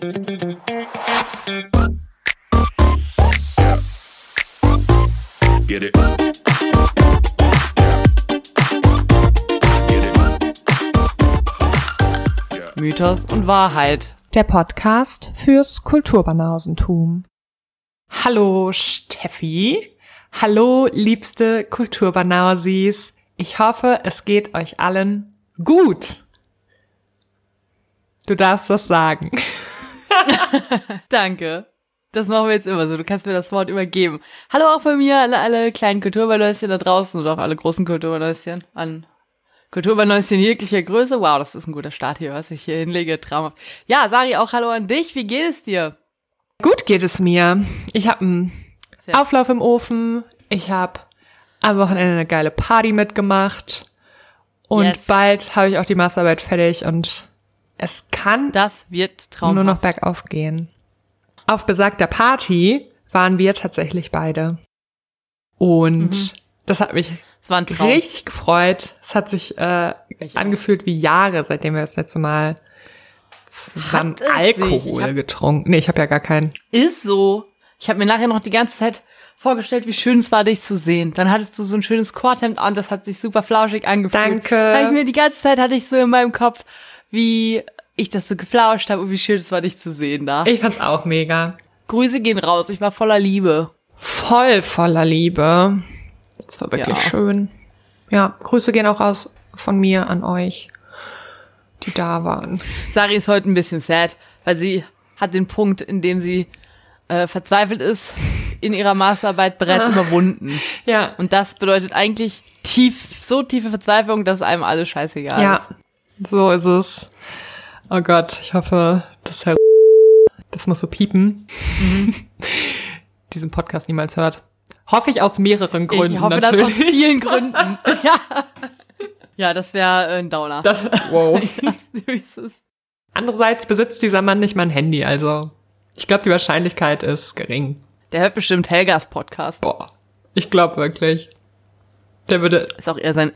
Get it. Mythos und Wahrheit. Der Podcast fürs Kulturbanausentum. Hallo Steffi. Hallo liebste Kulturbanausis. Ich hoffe, es geht euch allen gut. Du darfst was sagen. Danke. Das machen wir jetzt immer so. Du kannst mir das Wort übergeben. Hallo auch von mir, alle, alle kleinen Kulturbanäuschen da draußen oder auch alle großen Kulturbanäuschen an Kulturbanäuschen jeglicher Größe. Wow, das ist ein guter Start hier, was ich hier hinlege. Traumhaft. Ja, Sari, auch hallo an dich. Wie geht es dir? Gut geht es mir. Ich habe einen Auflauf im Ofen. Ich habe am Wochenende eine geile Party mitgemacht. Und Yes. bald habe ich auch die Masterarbeit fertig und es kann Das wird traumhaft. nur noch bergauf gehen. Auf besagter Party waren wir tatsächlich beide. Und das hat mich Traum. richtig gefreut. Es hat sich äh, angefühlt wie Jahre, seitdem wir das letzte Mal zusammen. Alkohol Ich hab- getrunken. Nee, ich habe ja gar keinen. Ist so. Ich habe mir nachher noch die ganze Zeit vorgestellt, wie schön es war, dich zu sehen. Dann hattest du so ein schönes Korthemd an, das hat sich super flauschig angefühlt. Danke. Da ich mir die ganze Zeit hatte ich so in meinem Kopf, wie ich das so geflauscht habe und wie schön es war, dich zu sehen da. Ich fand's auch mega. Grüße gehen raus, ich war voller Liebe. Voll voller Liebe. Das war wirklich Ja. schön. Ja, Grüße gehen auch raus von mir an euch, die da waren. Sari ist heute ein bisschen sad, weil sie hat den Punkt, in dem sie äh, verzweifelt ist, in ihrer Masterarbeit bereits Ah. überwunden. Ja. Und das bedeutet eigentlich tief, so tiefe Verzweiflung, dass einem alles scheißegal Ja, ist. So ist es. Oh Gott, ich hoffe, dass Herr das muss so piepen. Diesen Podcast niemals hört. Hoffe ich aus mehreren Gründen ich hoffe, natürlich. das aus vielen Gründen. ja. ja, das wäre äh, ein Downer. Das, wow. Es? Andererseits besitzt dieser Mann nicht mein Handy, also ich glaube, die Wahrscheinlichkeit ist gering. Der hört bestimmt Helgas Podcast. Boah, ich glaube wirklich. Der würde Ist auch eher sein.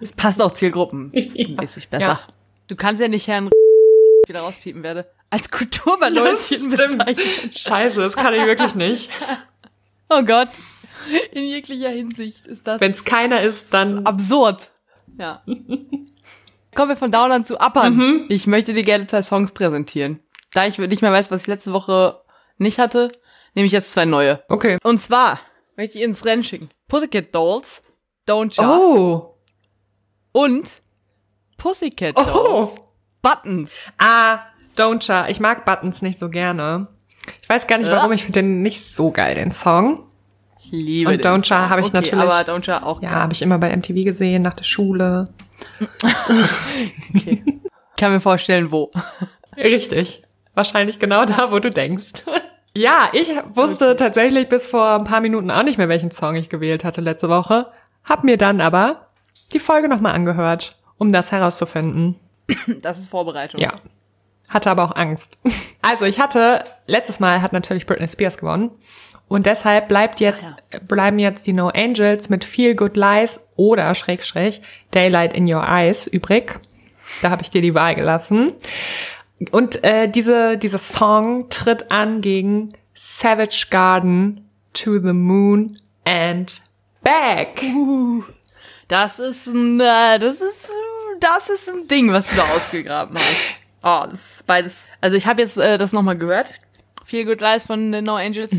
Es passt auch Zielgruppen. Ja. Mäßig besser. Ja. Du kannst ja nicht Herrn wieder rauspiepen werde. Als bezeichnen. Scheiße, das kann ich wirklich nicht. Oh Gott. In jeglicher Hinsicht ist das Wenn es keiner ist, dann absurd. Ja. Kommen wir von Downern zu Uppern. Ich möchte dir gerne zwei Songs präsentieren. Da ich nicht mehr weiß, was ich letzte Woche nicht hatte, nehme ich jetzt zwei neue. okay. Und zwar möchte ich ins Rennen schicken. Pussycat Dolls, Don't Jar Oh, und Pussycat Dolls, oh. Buttons. Ah, Don't Cha. Ich mag Buttons nicht so gerne. Ich weiß gar nicht, warum. Ich finde den nicht so geil, den Song. Ich liebe Und Don't Song. habe ich okay, natürlich- aber Don't Jar auch Ja, habe ich immer bei MTV gesehen, nach der Schule. Okay. Ich kann mir vorstellen, wo. Richtig. Wahrscheinlich genau da, wo du denkst. Ja, ich wusste tatsächlich bis vor ein paar Minuten auch nicht mehr, welchen Song ich gewählt hatte letzte Woche. Hab mir dann aber die Folge nochmal angehört, um das herauszufinden. Das ist Vorbereitung. Ja. Hatte aber auch Angst. Also ich hatte, letztes Mal hat natürlich Britney Spears gewonnen. Und deshalb bleibt jetzt, bleiben jetzt die No Angels mit Feel Good Lies oder Schrägstrich Daylight in Your Eyes übrig. Da habe ich dir die Wahl gelassen. Und äh, diese, dieser Song tritt an gegen Savage Garden to the Moon and Back. Das ist ein, äh, das ist, das ist ein Ding, was du da ausgegraben hast. Oh, das ist beides. Also ich habe jetzt äh, das nochmal gehört. Feel Good Lies von den No Angels.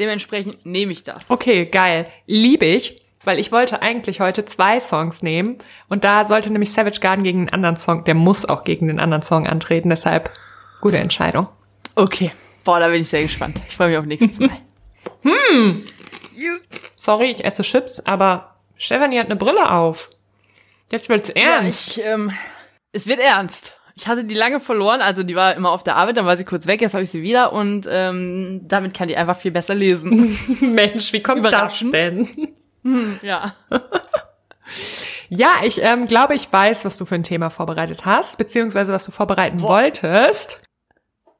Dementsprechend nehme ich das. Okay, geil. Liebe ich, weil ich wollte eigentlich heute zwei Songs nehmen und da sollte nämlich Savage Garden gegen einen anderen Song, der muss auch gegen den anderen Song antreten, deshalb gute Entscheidung. Okay. Boah, da bin ich sehr gespannt. Ich freue mich auf nächstes Mal. Sorry, ich esse Chips, aber Stefanie hat eine Brille auf. Jetzt wird's Ja, ernst. ich, ähm, es wird ernst. Ich hatte die lange verloren, also die war immer auf der Arbeit, dann war sie kurz weg, jetzt habe ich sie wieder und ähm, damit kann die einfach viel besser lesen. Mensch, wie kommt das denn? ja. Ja, ich ähm, glaube, ich weiß, was du für ein Thema vorbereitet hast, beziehungsweise was du vorbereiten wolltest.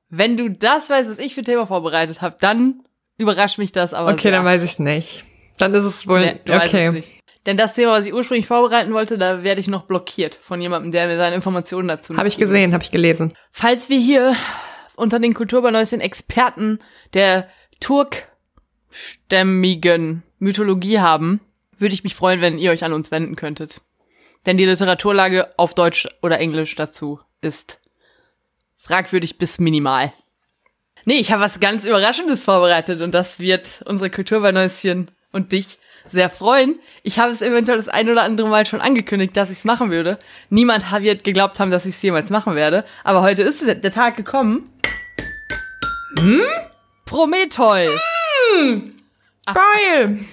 Wenn du das weißt, was ich für ein Thema vorbereitet habe, dann überrascht mich das aber Okay, sehr. dann weiß ich's nicht. Dann ist es wohl Nee, okay. Denn das Thema, was ich ursprünglich vorbereiten wollte, da werde ich noch blockiert von jemandem, der mir seine Informationen dazu Habe ich gesehen, habe ich gelesen. Falls wir hier unter den Kulturbanauschen Experten der turkstämmigen Mythologie haben, würde ich mich freuen, wenn ihr euch an uns wenden könntet. Denn die Literaturlage auf Deutsch oder Englisch dazu ist fragwürdig bis minimal. Nee, ich habe was ganz Überraschendes vorbereitet und das wird unsere Kulturbanäuschen und dich sehr freuen. Ich habe es eventuell das ein oder andere Mal schon angekündigt, dass ich es machen würde. Niemand wird geglaubt haben, dass ich es jemals machen werde. Aber heute ist der Tag gekommen. Hm? Prometheus. Hm. Geil.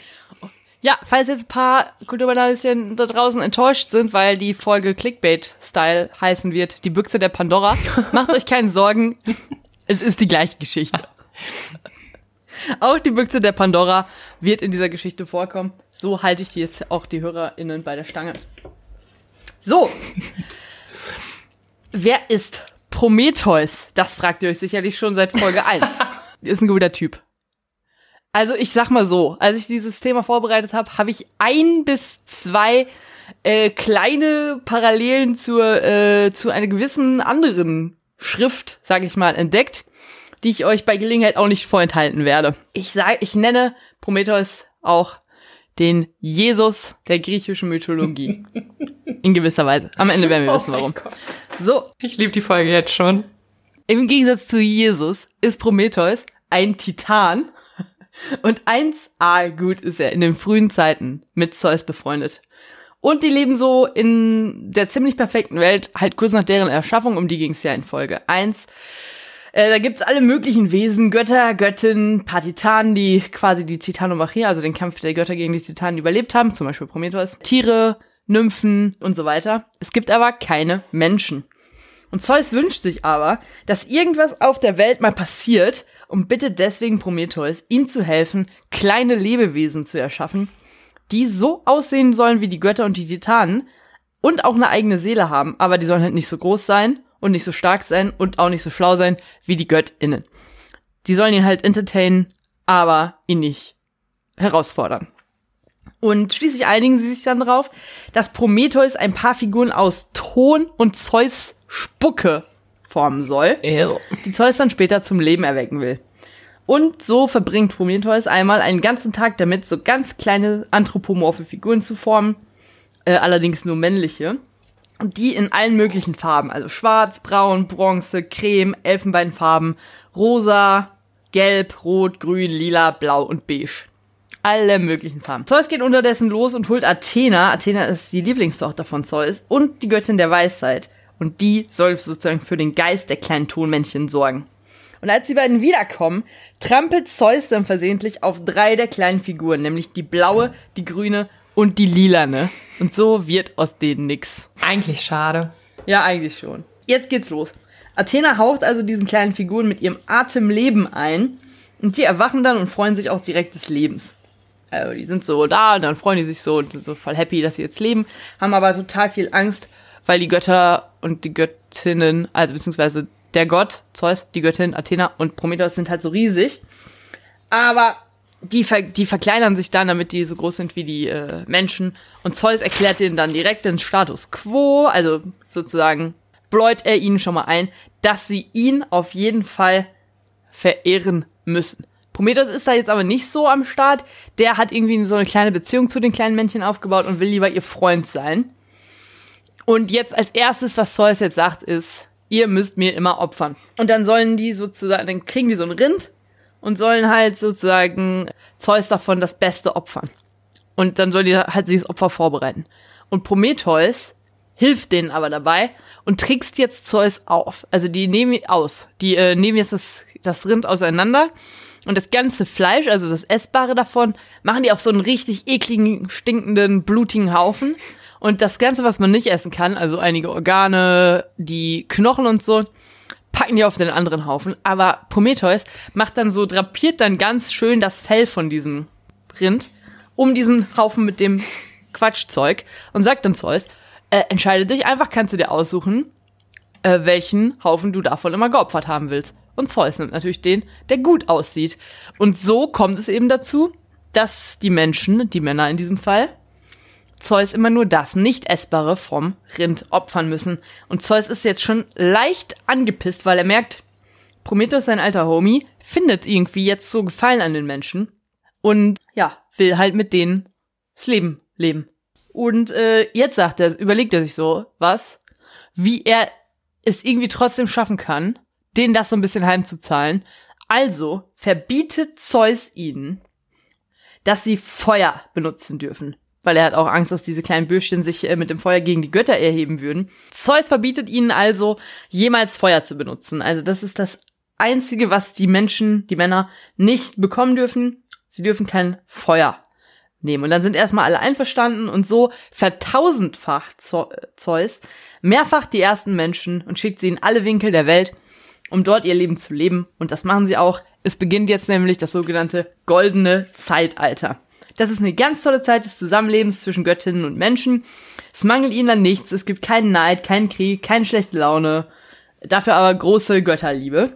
Ja, falls jetzt ein paar Kulturbanalischen da draußen enttäuscht sind, weil die Folge Clickbait-Style heißen wird, die Büchse der Pandora, macht euch keine Sorgen. Es ist die gleiche Geschichte. Auch die Büchse der Pandora wird in dieser Geschichte vorkommen. So halte ich jetzt auch die HörerInnen bei der Stange. So. Wer ist Prometheus? Das fragt ihr euch sicherlich schon seit Folge 1. ist ein guter Typ. Also ich sag mal so, als ich dieses Thema vorbereitet habe, habe ich ein bis zwei äh, kleine Parallelen zur, äh, zu einer gewissen anderen Schrift, sage ich mal, entdeckt die ich euch bei Gelegenheit auch nicht vorenthalten werde. Ich sage, ich nenne Prometheus auch den Jesus der griechischen Mythologie. In gewisser Weise. Am Ende werden wir oh wissen, warum. So. Ich liebe die Folge jetzt schon. Im Gegensatz zu Jesus ist Prometheus ein Titan. Und 1a gut ist er in den frühen Zeiten mit Zeus befreundet. Und die leben so in der ziemlich perfekten Welt, halt kurz nach deren Erschaffung, um die ging es ja in Folge 1. Äh, da gibt's alle möglichen Wesen, Götter, Göttinnen, paar Titanen, die quasi die Titanomachie, also den Kampf der Götter gegen die Titanen überlebt haben, zum Beispiel Prometheus, Tiere, Nymphen und so weiter. Es gibt aber keine Menschen. Und Zeus wünscht sich aber, dass irgendwas auf der Welt mal passiert und bittet deswegen Prometheus, ihm zu helfen, kleine Lebewesen zu erschaffen, die so aussehen sollen wie die Götter und die Titanen und auch eine eigene Seele haben, aber die sollen halt nicht so groß sein und nicht so stark sein und auch nicht so schlau sein wie die GöttInnen. Die sollen ihn halt entertainen, aber ihn nicht herausfordern. Und schließlich einigen sie sich dann darauf, dass Prometheus ein paar Figuren aus Ton und Zeus Spucke formen soll, Ew. die Zeus dann später zum Leben erwecken will. Und so verbringt Prometheus einmal einen ganzen Tag damit, so ganz kleine anthropomorphe Figuren zu formen, äh, allerdings nur männliche. Und die in allen möglichen Farben, also schwarz, braun, bronze, creme, Elfenbeinfarben, rosa, gelb, rot, grün, lila, blau und beige. Alle möglichen Farben. Zeus geht unterdessen los und holt Athena. Athena ist die Lieblingstochter von Zeus und die Göttin der Weisheit. Und die soll sozusagen für den Geist der kleinen Tonmännchen sorgen. Und als die beiden wiederkommen, trampelt Zeus dann versehentlich auf drei der kleinen Figuren, nämlich die blaue, die grüne und die lilane. Und so wird aus denen nix. Eigentlich schade. Ja, eigentlich schon. Jetzt geht's los. Athena haucht also diesen kleinen Figuren mit ihrem Atem Leben ein und die erwachen dann und freuen sich auch direkt des Lebens. Also die sind so da und dann freuen die sich so und sind so voll happy, dass sie jetzt leben, haben aber total viel Angst, weil die Götter und die Göttinnen, also beziehungsweise der Gott, Zeus, die Göttin, Athena und Prometheus sind halt so riesig. Aber die, ver die verkleinern sich dann, damit die so groß sind wie die äh, Menschen. Und Zeus erklärt ihnen dann direkt den Status quo, also sozusagen bläut er ihnen schon mal ein, dass sie ihn auf jeden Fall verehren müssen. Prometheus ist da jetzt aber nicht so am Start. Der hat irgendwie so eine kleine Beziehung zu den kleinen Männchen aufgebaut und will lieber ihr Freund sein. Und jetzt als erstes, was Zeus jetzt sagt, ist, ihr müsst mir immer opfern. Und dann sollen die sozusagen, dann kriegen die so ein Rind und sollen halt sozusagen Zeus davon das Beste opfern. Und dann soll die halt sich das Opfer vorbereiten. Und Prometheus hilft denen aber dabei und trickst jetzt Zeus auf. Also die nehmen aus. Die äh, nehmen jetzt das, das Rind auseinander und das ganze Fleisch, also das Essbare davon, machen die auf so einen richtig ekligen, stinkenden, blutigen Haufen. Und das Ganze, was man nicht essen kann, also einige Organe, die Knochen und so, packen die auf den anderen Haufen. Aber Prometheus macht dann so, drapiert dann ganz schön das Fell von diesem Rind um diesen Haufen mit dem Quatschzeug und sagt dann Zeus, äh, entscheide dich einfach, kannst du dir aussuchen, äh, welchen Haufen du davon immer geopfert haben willst. Und Zeus nimmt natürlich den, der gut aussieht. Und so kommt es eben dazu, dass die Menschen, die Männer in diesem Fall, Zeus immer nur das nicht essbare vom Rind opfern müssen. Und Zeus ist jetzt schon leicht angepisst, weil er merkt, Prometheus, sein alter Homie, findet irgendwie jetzt so Gefallen an den Menschen und ja, will halt mit denen das Leben leben. Und äh, jetzt sagt er, überlegt er sich so, was, wie er es irgendwie trotzdem schaffen kann, denen das so ein bisschen heimzuzahlen. Also verbietet Zeus ihnen, dass sie Feuer benutzen dürfen. Weil er hat auch Angst, dass diese kleinen Bürschchen sich äh, mit dem Feuer gegen die Götter erheben würden. Zeus verbietet ihnen also, jemals Feuer zu benutzen. Also das ist das Einzige, was die Menschen, die Männer, nicht bekommen dürfen. Sie dürfen kein Feuer nehmen. Und dann sind erstmal alle einverstanden und so vertausendfacht Zeus mehrfach die ersten Menschen und schickt sie in alle Winkel der Welt, um dort ihr Leben zu leben. Und das machen sie auch. Es beginnt jetzt nämlich das sogenannte goldene Zeitalter. Das ist eine ganz tolle Zeit des Zusammenlebens zwischen Göttinnen und Menschen. Es mangelt ihnen an nichts. Es gibt keinen Neid, keinen Krieg, keine schlechte Laune. Dafür aber große Götterliebe.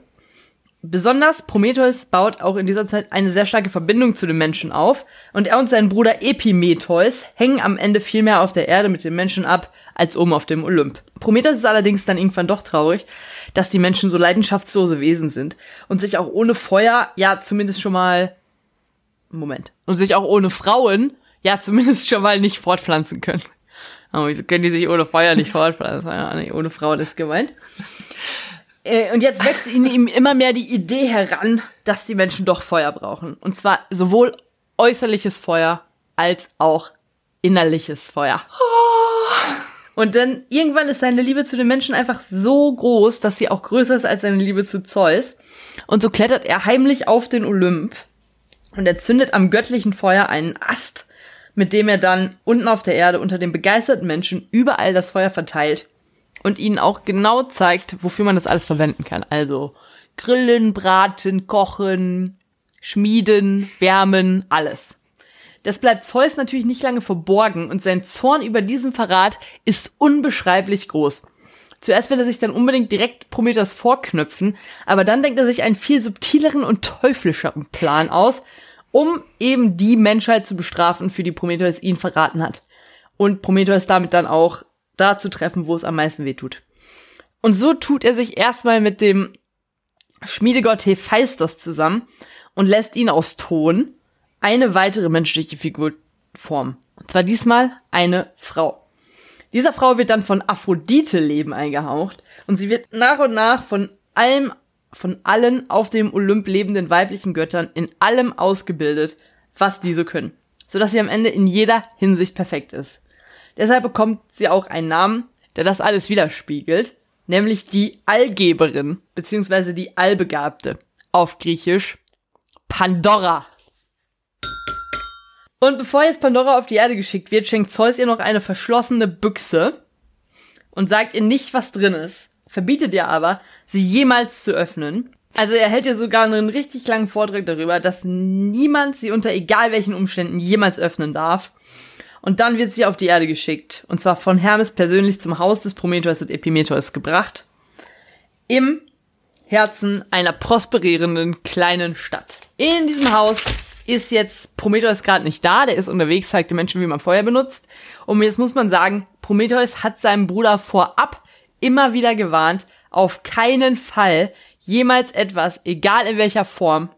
Besonders Prometheus baut auch in dieser Zeit eine sehr starke Verbindung zu den Menschen auf und er und sein Bruder Epimetheus hängen am Ende viel mehr auf der Erde mit den Menschen ab als oben auf dem Olymp. Prometheus ist allerdings dann irgendwann doch traurig, dass die Menschen so leidenschaftslose Wesen sind und sich auch ohne Feuer, ja zumindest schon mal Moment, und sich auch ohne Frauen, ja zumindest schon mal nicht fortpflanzen können. Aber wieso können die sich ohne Feuer nicht fortpflanzen? Ja, nee, ohne Frauen ist gemeint. Äh, und jetzt wächst in ihm immer mehr die Idee heran, dass die Menschen doch Feuer brauchen. Und zwar sowohl äußerliches Feuer als auch innerliches Feuer. Und dann irgendwann ist seine Liebe zu den Menschen einfach so groß, dass sie auch größer ist als seine Liebe zu Zeus. Und so klettert er heimlich auf den Olymp und er zündet am göttlichen Feuer einen Ast, mit dem er dann unten auf der Erde unter den begeisterten Menschen überall das Feuer verteilt und ihnen auch genau zeigt, wofür man das alles verwenden kann. Also grillen, braten, kochen, schmieden, wärmen, alles. Das bleibt Zeus natürlich nicht lange verborgen und sein Zorn über diesen Verrat ist unbeschreiblich groß. Zuerst will er sich dann unbedingt direkt Prometheus vorknüpfen, aber dann denkt er sich einen viel subtileren und teuflischeren Plan aus, um eben die Menschheit zu bestrafen, für die Prometheus ihn verraten hat. Und Prometheus damit dann auch da zu treffen, wo es am meisten weh tut. Und so tut er sich erstmal mit dem Schmiedegott Hephaistos zusammen und lässt ihn aus Ton eine weitere menschliche Figur formen. Und zwar diesmal eine Frau. Dieser Frau wird dann von Aphrodite Leben eingehaucht und sie wird nach und nach von allem, von allen auf dem Olymp lebenden weiblichen Göttern in allem ausgebildet, was diese können. Sodass sie am Ende in jeder Hinsicht perfekt ist. Deshalb bekommt sie auch einen Namen, der das alles widerspiegelt, nämlich die Allgeberin, beziehungsweise die Allbegabte. Auf Griechisch Pandora. Und bevor jetzt Pandora auf die Erde geschickt wird, schenkt Zeus ihr noch eine verschlossene Büchse und sagt ihr nicht, was drin ist, verbietet ihr aber, sie jemals zu öffnen. Also er hält ihr sogar einen richtig langen Vortrag darüber, dass niemand sie unter egal welchen Umständen jemals öffnen darf. Und dann wird sie auf die Erde geschickt. Und zwar von Hermes persönlich zum Haus des Prometheus und Epimetheus gebracht. Im Herzen einer prosperierenden kleinen Stadt. In diesem Haus ist jetzt Prometheus gerade nicht da, der ist unterwegs, zeigt den Menschen, wie man Feuer benutzt. Und jetzt muss man sagen, Prometheus hat seinem Bruder vorab immer wieder gewarnt, auf keinen Fall jemals etwas, egal in welcher Form,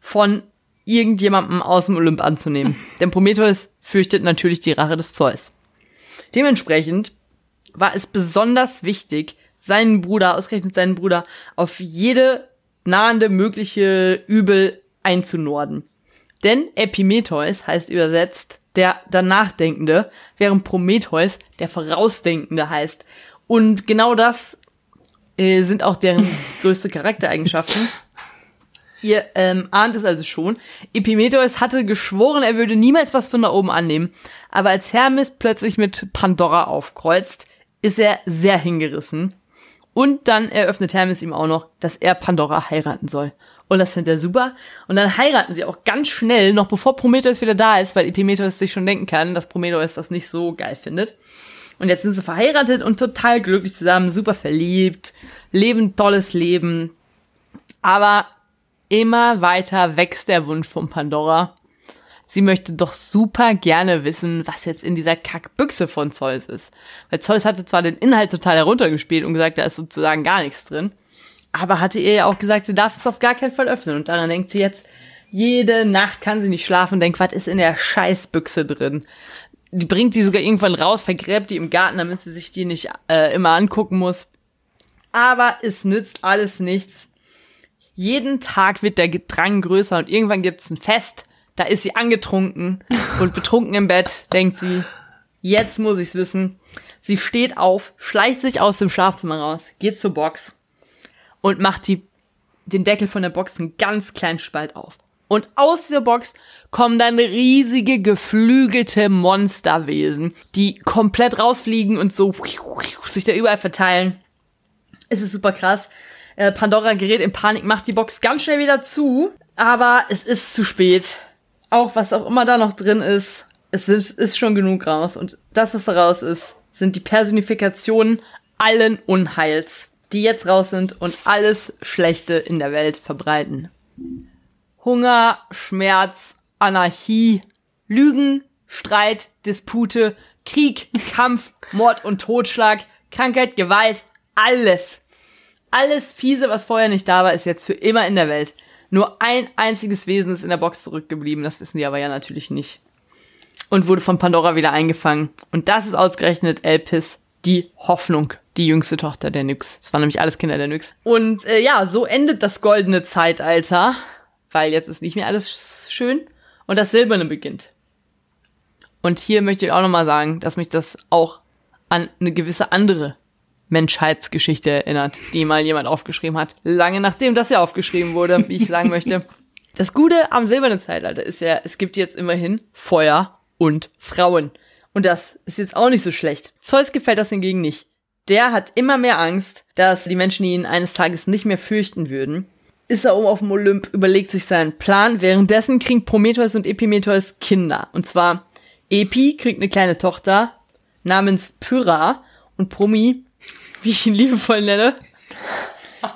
von irgendjemandem aus dem Olymp anzunehmen. Denn Prometheus fürchtet natürlich die Rache des Zeus. Dementsprechend war es besonders wichtig, seinen Bruder, ausgerechnet seinen Bruder, auf jede nahende mögliche Übel einzunorden. Denn Epimetheus heißt übersetzt der Danachdenkende, während Prometheus der Vorausdenkende heißt. Und genau das äh, sind auch deren größte Charaktereigenschaften. Ihr ähm, ahnt es also schon. Epimetheus hatte geschworen, er würde niemals was von da oben annehmen. Aber als Hermes plötzlich mit Pandora aufkreuzt, ist er sehr hingerissen. Und dann eröffnet Hermes ihm auch noch, dass er Pandora heiraten soll. Und das findet er super. Und dann heiraten sie auch ganz schnell, noch bevor Prometheus wieder da ist, weil Epimetheus sich schon denken kann, dass Prometheus das nicht so geil findet. Und jetzt sind sie verheiratet und total glücklich zusammen, super verliebt, leben tolles Leben. Aber immer weiter wächst der Wunsch von Pandora, sie möchte doch super gerne wissen, was jetzt in dieser Kackbüchse von Zeus ist. Weil Zeus hatte zwar den Inhalt total heruntergespielt und gesagt, da ist sozusagen gar nichts drin, aber hatte ihr ja auch gesagt, sie darf es auf gar keinen Fall öffnen. Und daran denkt sie jetzt, jede Nacht kann sie nicht schlafen und denkt, was ist in der Scheißbüchse drin? Die bringt sie sogar irgendwann raus, vergräbt die im Garten, damit sie sich die nicht äh, immer angucken muss. Aber es nützt alles nichts. Jeden Tag wird der Drang größer und irgendwann gibt es ein Fest. Da ist sie angetrunken und betrunken im Bett, denkt sie, jetzt muss ich's wissen. Sie steht auf, schleicht sich aus dem Schlafzimmer raus, geht zur Box und macht die, den Deckel von der Box einen ganz kleinen Spalt auf. Und aus dieser Box kommen dann riesige geflügelte Monsterwesen, die komplett rausfliegen und so sich da überall verteilen. Es ist super krass. Äh, Pandora gerät in Panik, macht die Box ganz schnell wieder zu, aber es ist zu spät. Auch was auch immer da noch drin ist, es ist, ist schon genug raus. Und das, was da raus ist, sind die Personifikationen allen Unheils, die jetzt raus sind und alles Schlechte in der Welt verbreiten. Hunger, Schmerz, Anarchie, Lügen, Streit, Dispute, Krieg, Kampf, Mord und Totschlag, Krankheit, Gewalt, alles. Alles fiese, was vorher nicht da war, ist jetzt für immer in der Welt. Nur ein einziges Wesen ist in der Box zurückgeblieben, das wissen die aber ja natürlich nicht. Und wurde von Pandora wieder eingefangen. Und das ist ausgerechnet Elpis, die Hoffnung, die jüngste Tochter der Nyx. Das waren nämlich alles Kinder der Nyx. Und äh, ja, so endet das goldene Zeitalter, weil jetzt ist nicht mehr alles schön und das Silberne beginnt. Und hier möchte ich auch nochmal sagen, dass mich das auch an eine gewisse andere Menschheitsgeschichte erinnert, die mal jemand aufgeschrieben hat. Lange nachdem das ja aufgeschrieben wurde, wie ich sagen möchte. Das Gute am silbernen Zeitalter ist ja, es gibt jetzt immerhin Feuer und Frauen. Und das ist jetzt auch nicht so schlecht. Zeus gefällt das hingegen nicht. Der hat immer mehr Angst, dass die Menschen ihn eines Tages nicht mehr fürchten würden. Ist er oben auf dem Olymp, überlegt sich seinen Plan. Währenddessen kriegen Prometheus und Epimetheus Kinder. Und zwar Epi kriegt eine kleine Tochter namens Pyrrha und Promi wie ich ihn liebevoll nenne,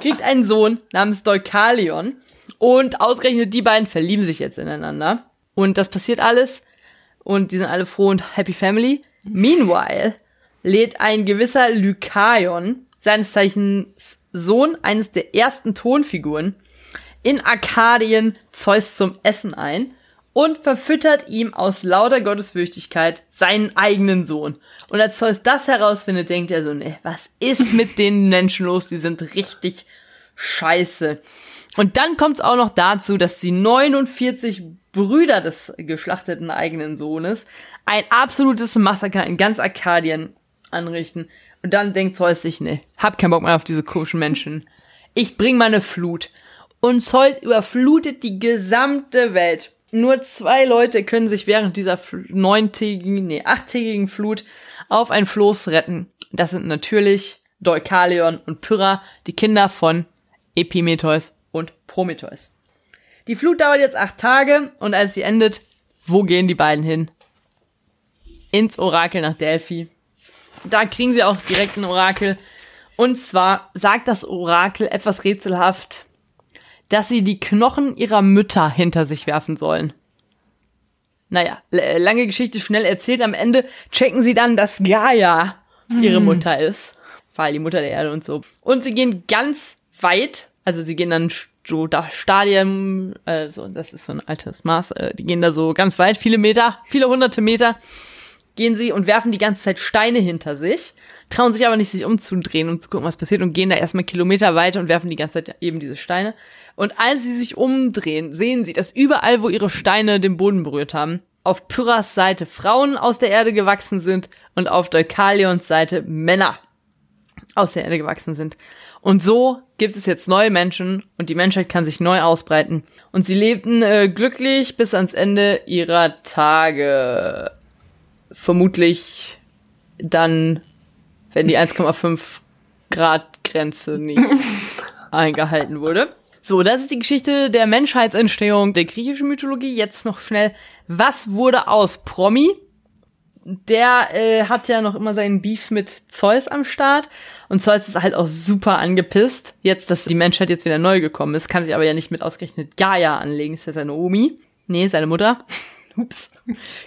kriegt einen Sohn namens Deukalion. Und ausgerechnet die beiden verlieben sich jetzt ineinander. Und das passiert alles. Und die sind alle froh und happy family. Meanwhile lädt ein gewisser Lykaion, seines Zeichens Sohn eines der ersten Tonfiguren, in Arkadien Zeus zum Essen ein und verfüttert ihm aus lauter Gottesfürchtigkeit seinen eigenen Sohn. Und als Zeus das herausfindet, denkt er so, ne, was ist mit den Menschen los? Die sind richtig scheiße. Und dann kommt es auch noch dazu, dass die 49 Brüder des geschlachteten eigenen Sohnes ein absolutes Massaker in ganz Arkadien anrichten. Und dann denkt Zeus sich, ne, hab keinen Bock mehr auf diese komischen Menschen. Ich bring meine Flut. Und Zeus überflutet die gesamte Welt. Nur zwei Leute können sich während dieser neuntägigen, nee, achttägigen Flut auf ein Floß retten. Das sind natürlich Deukalion und Pyrrha, die Kinder von Epimetheus und Prometheus. Die Flut dauert jetzt acht Tage und als sie endet, wo gehen die beiden hin? Ins Orakel nach Delphi. Da kriegen sie auch direkt ein Orakel. Und zwar sagt das Orakel etwas rätselhaft dass sie die Knochen ihrer Mütter hinter sich werfen sollen. Naja, lange Geschichte schnell erzählt. Am Ende checken sie dann, dass Gaia ihre hm. Mutter ist. Weil die Mutter der Erde und so. Und sie gehen ganz weit, also sie gehen dann so da Stadien, also das ist so ein altes Maß, äh, die gehen da so ganz weit, viele Meter, viele hunderte Meter, gehen sie und werfen die ganze Zeit Steine hinter sich trauen sich aber nicht, sich umzudrehen und zu gucken, was passiert und gehen da erstmal Kilometer weiter und werfen die ganze Zeit eben diese Steine. Und als sie sich umdrehen, sehen sie, dass überall, wo ihre Steine den Boden berührt haben, auf Pyrrhas Seite Frauen aus der Erde gewachsen sind und auf Deukalions Seite Männer aus der Erde gewachsen sind. Und so gibt es jetzt neue Menschen und die Menschheit kann sich neu ausbreiten. Und sie lebten äh, glücklich bis ans Ende ihrer Tage. Vermutlich dann wenn die 1,5 Grad Grenze nicht eingehalten wurde. So, das ist die Geschichte der Menschheitsentstehung der griechischen Mythologie. Jetzt noch schnell, was wurde aus Promi? Der äh, hat ja noch immer seinen Beef mit Zeus am Start und Zeus ist halt auch super angepisst. Jetzt, dass die Menschheit jetzt wieder neu gekommen ist, kann sich aber ja nicht mit ausgerechnet Gaia anlegen, ist ja seine Omi. Nee, seine Mutter. Ups.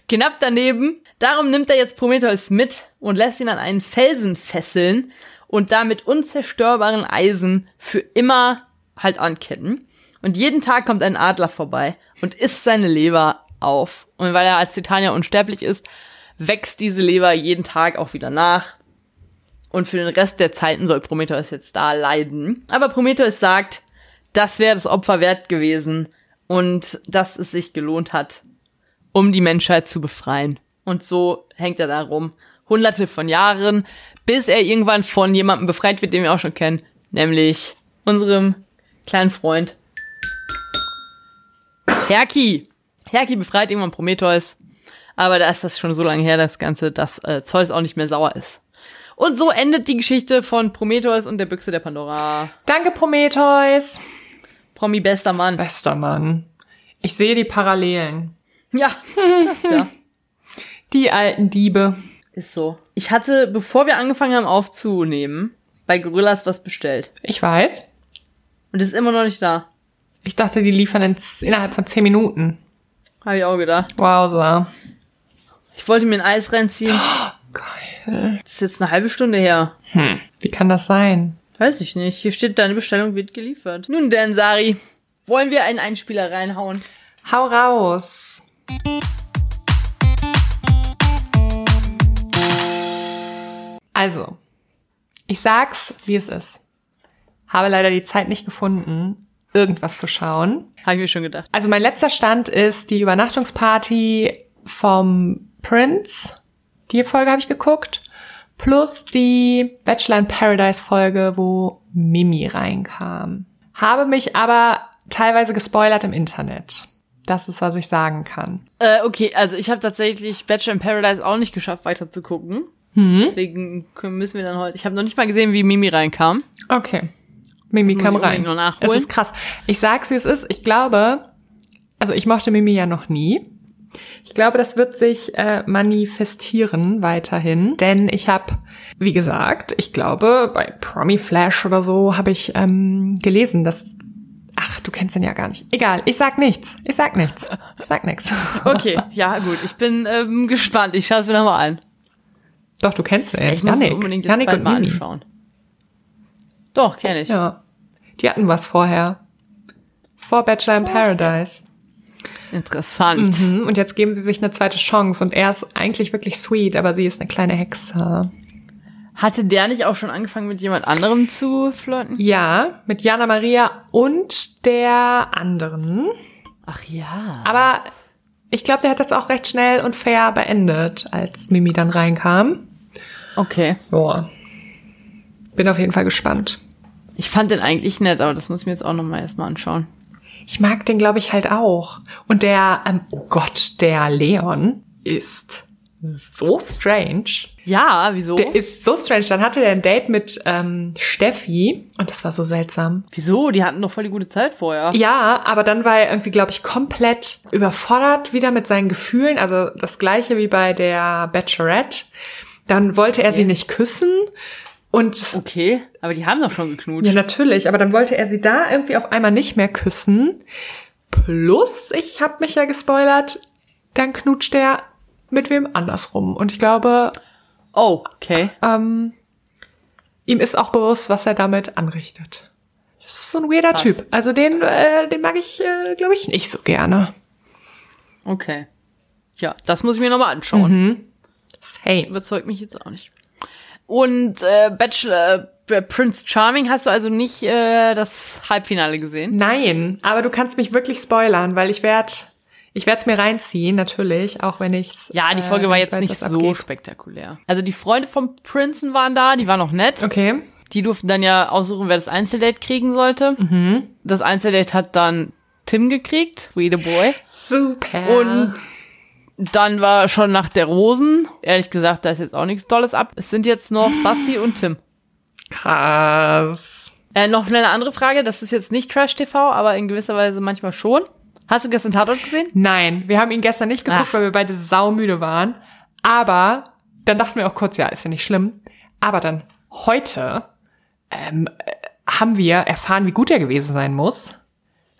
Knapp daneben. Darum nimmt er jetzt Prometheus mit und lässt ihn an einen Felsen fesseln und damit unzerstörbaren Eisen für immer halt anketten. Und jeden Tag kommt ein Adler vorbei und isst seine Leber auf. Und weil er als Titanier unsterblich ist, wächst diese Leber jeden Tag auch wieder nach. Und für den Rest der Zeiten soll Prometheus jetzt da leiden. Aber Prometheus sagt, das wäre das Opfer wert gewesen und dass es sich gelohnt hat, um die Menschheit zu befreien. Und so hängt er da rum. Hunderte von Jahren, bis er irgendwann von jemandem befreit wird, den wir auch schon kennen. Nämlich unserem kleinen Freund Herki. Herki befreit irgendwann Prometheus. Aber da ist das schon so lange her, das Ganze, dass äh, Zeus auch nicht mehr sauer ist. Und so endet die Geschichte von Prometheus und der Büchse der Pandora. Danke, Prometheus. Promi bester Mann. Bester Mann. Ich sehe die Parallelen. Ja, das ja. Die alten Diebe. Ist so. Ich hatte, bevor wir angefangen haben aufzunehmen, bei Gorillas was bestellt. Ich weiß. Und ist immer noch nicht da. Ich dachte, die liefern in, innerhalb von zehn Minuten. Habe ich auch gedacht. Wowza. Ich wollte mir ein Eis reinziehen. Geil. Das ist jetzt eine halbe Stunde her. Hm. Wie kann das sein? Weiß ich nicht. Hier steht, deine Bestellung wird geliefert. Nun denn, Sari, wollen wir einen Einspieler reinhauen? Hau raus. Also, ich sag's, wie es ist. Habe leider die Zeit nicht gefunden, irgendwas zu schauen. Habe ich mir schon gedacht. Also mein letzter Stand ist die Übernachtungsparty vom Prince. Die Folge habe ich geguckt. Plus die Bachelor in Paradise Folge, wo Mimi reinkam. Habe mich aber teilweise gespoilert im Internet. Das ist, was ich sagen kann. Äh, okay, also ich habe tatsächlich Bachelor in Paradise auch nicht geschafft, weiter zu gucken. Hm? Deswegen müssen wir dann heute. Ich habe noch nicht mal gesehen, wie Mimi reinkam. Okay. Mimi Das kam ich rein. noch nachholen. Es ist krass. Ich sag's, wie es ist. Ich glaube, also ich mochte Mimi ja noch nie. Ich glaube, das wird sich äh, manifestieren weiterhin, denn ich habe, wie gesagt, ich glaube, bei Promi Flash oder so habe ich ähm, gelesen, dass Ach, du kennst ihn ja gar nicht. Egal, ich sag nichts. Ich sag nichts. Ich sag nichts. Okay, ja gut. Ich bin ähm, gespannt. Ich schaue es mir nochmal an. Doch, du kennst ihn. Ich muss es unbedingt jetzt bald mal anschauen. Doch, kenne ich. Ja. Die hatten was vorher. Vor Bachelor in Paradise. Interessant. Mhm, Und jetzt geben sie sich eine zweite Chance und er ist eigentlich wirklich sweet, aber sie ist eine kleine Hexe. Hatte der nicht auch schon angefangen, mit jemand anderem zu flirten? Ja, mit Jana Maria und der anderen. Ach ja. Aber ich glaube, der hat das auch recht schnell und fair beendet, als Mimi dann reinkam. Okay. Boah. Bin auf jeden Fall gespannt. Ich fand den eigentlich nett, aber das muss ich mir jetzt auch nochmal erstmal anschauen. Ich mag den, glaube ich, halt auch. Und der, ähm, oh Gott, der Leon ist so strange. Ja, wieso? Der ist so strange. Dann hatte der ein Date mit ähm, Steffi und das war so seltsam. wieso? Die hatten doch voll die gute Zeit vorher. Ja, aber dann war er irgendwie, glaube ich, komplett überfordert wieder mit seinen Gefühlen. Also das gleiche wie bei der Bachelorette. Dann wollte er sie nicht küssen und Okay, aber die haben doch schon geknutscht. ja natürlich, aber dann wollte er sie da irgendwie auf einmal nicht mehr küssen. Plus, ich habe mich ja gespoilert, dann knutscht er mit wem anders rum. Und ich glaube, Oh, okay. ähm, ihm ist auch bewusst, was er damit anrichtet. Das ist so ein weirder Krass. Typ. Also den, äh, den mag ich, äh, glaube ich, nicht so gerne. Okay. Ja, das muss ich mir nochmal anschauen. Hey. Überzeugt mich jetzt auch nicht. Und äh, Bachelor äh, Prince Charming hast du also nicht äh, das Halbfinale gesehen? Nein, aber du kannst mich wirklich spoilern, weil ich werd, ich werd's mir reinziehen, natürlich, auch wenn ich's. Ja, die äh, Folge war wenn ich jetzt weiß, nicht so abgeht. spektakulär. Also die Freunde vom Prinzen waren da, die waren noch nett. Okay. Die durften dann ja aussuchen, wer das Einzeldate kriegen sollte. Das Einzeldate hat dann Tim gekriegt, We the Boy. Super. Und dann war schon nach der Rosen. Ehrlich gesagt, da ist jetzt auch nichts Tolles ab. Es sind jetzt noch Basti und Tim. krass. Äh, noch eine andere Frage, das ist jetzt nicht Trash TV, aber in gewisser Weise manchmal schon. Hast du gestern Tatort gesehen? Nein, wir haben ihn gestern nicht geguckt, Ach. weil wir beide saumüde waren. Aber dann dachten wir auch kurz, ja, ist ja nicht schlimm. Aber dann heute ähm, äh, haben wir erfahren, wie gut er gewesen sein muss.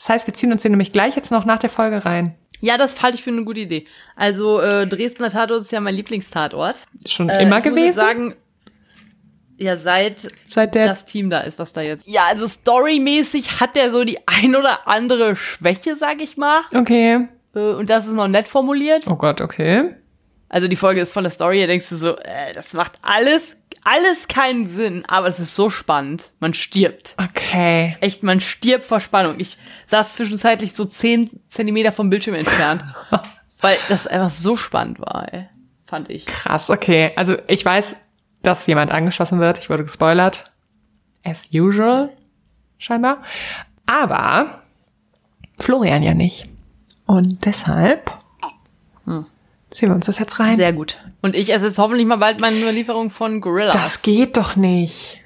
Das heißt, wir ziehen uns den nämlich gleich jetzt noch nach der Folge rein. Ja, das halte ich für eine gute Idee. Also äh, Dresdner Tatort ist ja mein Lieblingstatort. Schon Äh, immer ich muss gewesen. jetzt sagen, ja, seit seit der das Team da ist, was da jetzt. Ja, also storymäßig hat der so die ein oder andere Schwäche, sag ich mal. Okay. Äh, Und das ist noch nett formuliert. Oh Gott, okay. Also die Folge ist von der Story, da denkst du so, äh, das macht alles, alles keinen Sinn, aber es ist so spannend. Man stirbt. Okay. Echt, man stirbt vor Spannung. Ich saß zwischenzeitlich so 10 Zentimeter vom Bildschirm entfernt. weil das einfach so spannend war, ey. Fand ich. Krass, okay. Also ich weiß, dass jemand angeschossen wird. Ich wurde gespoilert. As usual, scheinbar. Aber Florian ja nicht. Und deshalb ziehen wir uns das jetzt rein. Sehr gut. Und ich esse jetzt hoffentlich mal bald meine Lieferung von Gorilla. das geht doch nicht.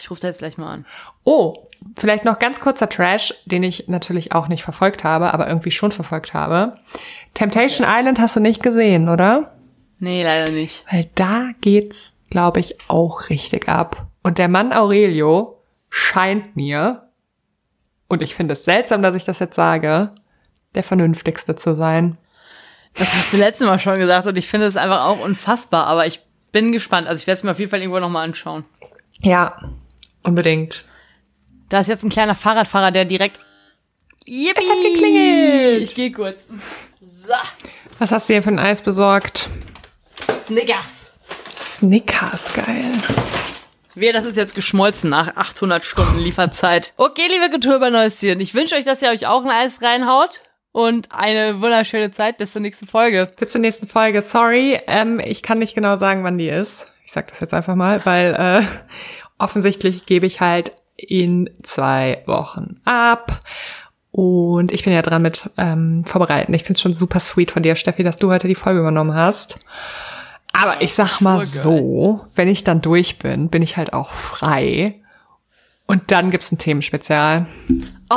ich rufe da jetzt gleich mal an. Oh, vielleicht noch ganz kurzer Trash, den ich natürlich auch nicht verfolgt habe, aber irgendwie schon verfolgt habe. Temptation Island hast du nicht gesehen, oder? Nee, leider nicht. Weil da geht's, glaube ich, auch richtig ab. Und der Mann Aurelio scheint mir, und ich finde es seltsam, dass ich das jetzt sage, der vernünftigste zu sein. Das hast du letztes Mal schon gesagt und ich finde es einfach auch unfassbar, aber ich bin gespannt. Also ich werde es mir auf jeden Fall irgendwo nochmal anschauen. Ja, unbedingt. Da ist jetzt ein kleiner Fahrradfahrer, der direkt. Yippie! Es hat geklingelt. Ich gehe kurz. So, Was hast du hier für ein Eis besorgt? Snickers. Snickers, geil. Wehe, das ist jetzt geschmolzen nach 800 Stunden Lieferzeit. Okay, liebe Kulturbanäuschen, ich wünsche euch, dass ihr euch auch ein Eis reinhaut und eine wunderschöne Zeit. Bis zur nächsten Folge. Bis zur nächsten Folge. Sorry, ähm, ich kann nicht genau sagen, wann die ist. Ich sag das jetzt einfach mal, weil äh, offensichtlich gebe ich halt in zwei Wochen ab. Und ich bin ja dran mit ähm, Vorbereiten. Ich finde es schon super sweet von dir, Steffi, dass du heute die Folge übernommen hast. Aber ich sag mal Sure, so, wenn ich dann durch bin, bin ich halt auch frei. Und dann gibt's ein Themenspezial.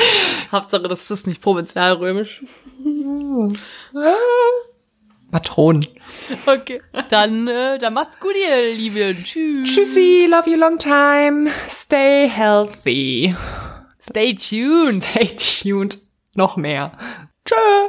Hauptsache, das ist nicht provinzialrömisch. Matronen. Okay. Dann, äh, dann macht's gut, ihr Lieben. Tschüss. Tschüssi, love you long time. Stay healthy. Stay tuned. Stay tuned. Noch mehr. Tschö.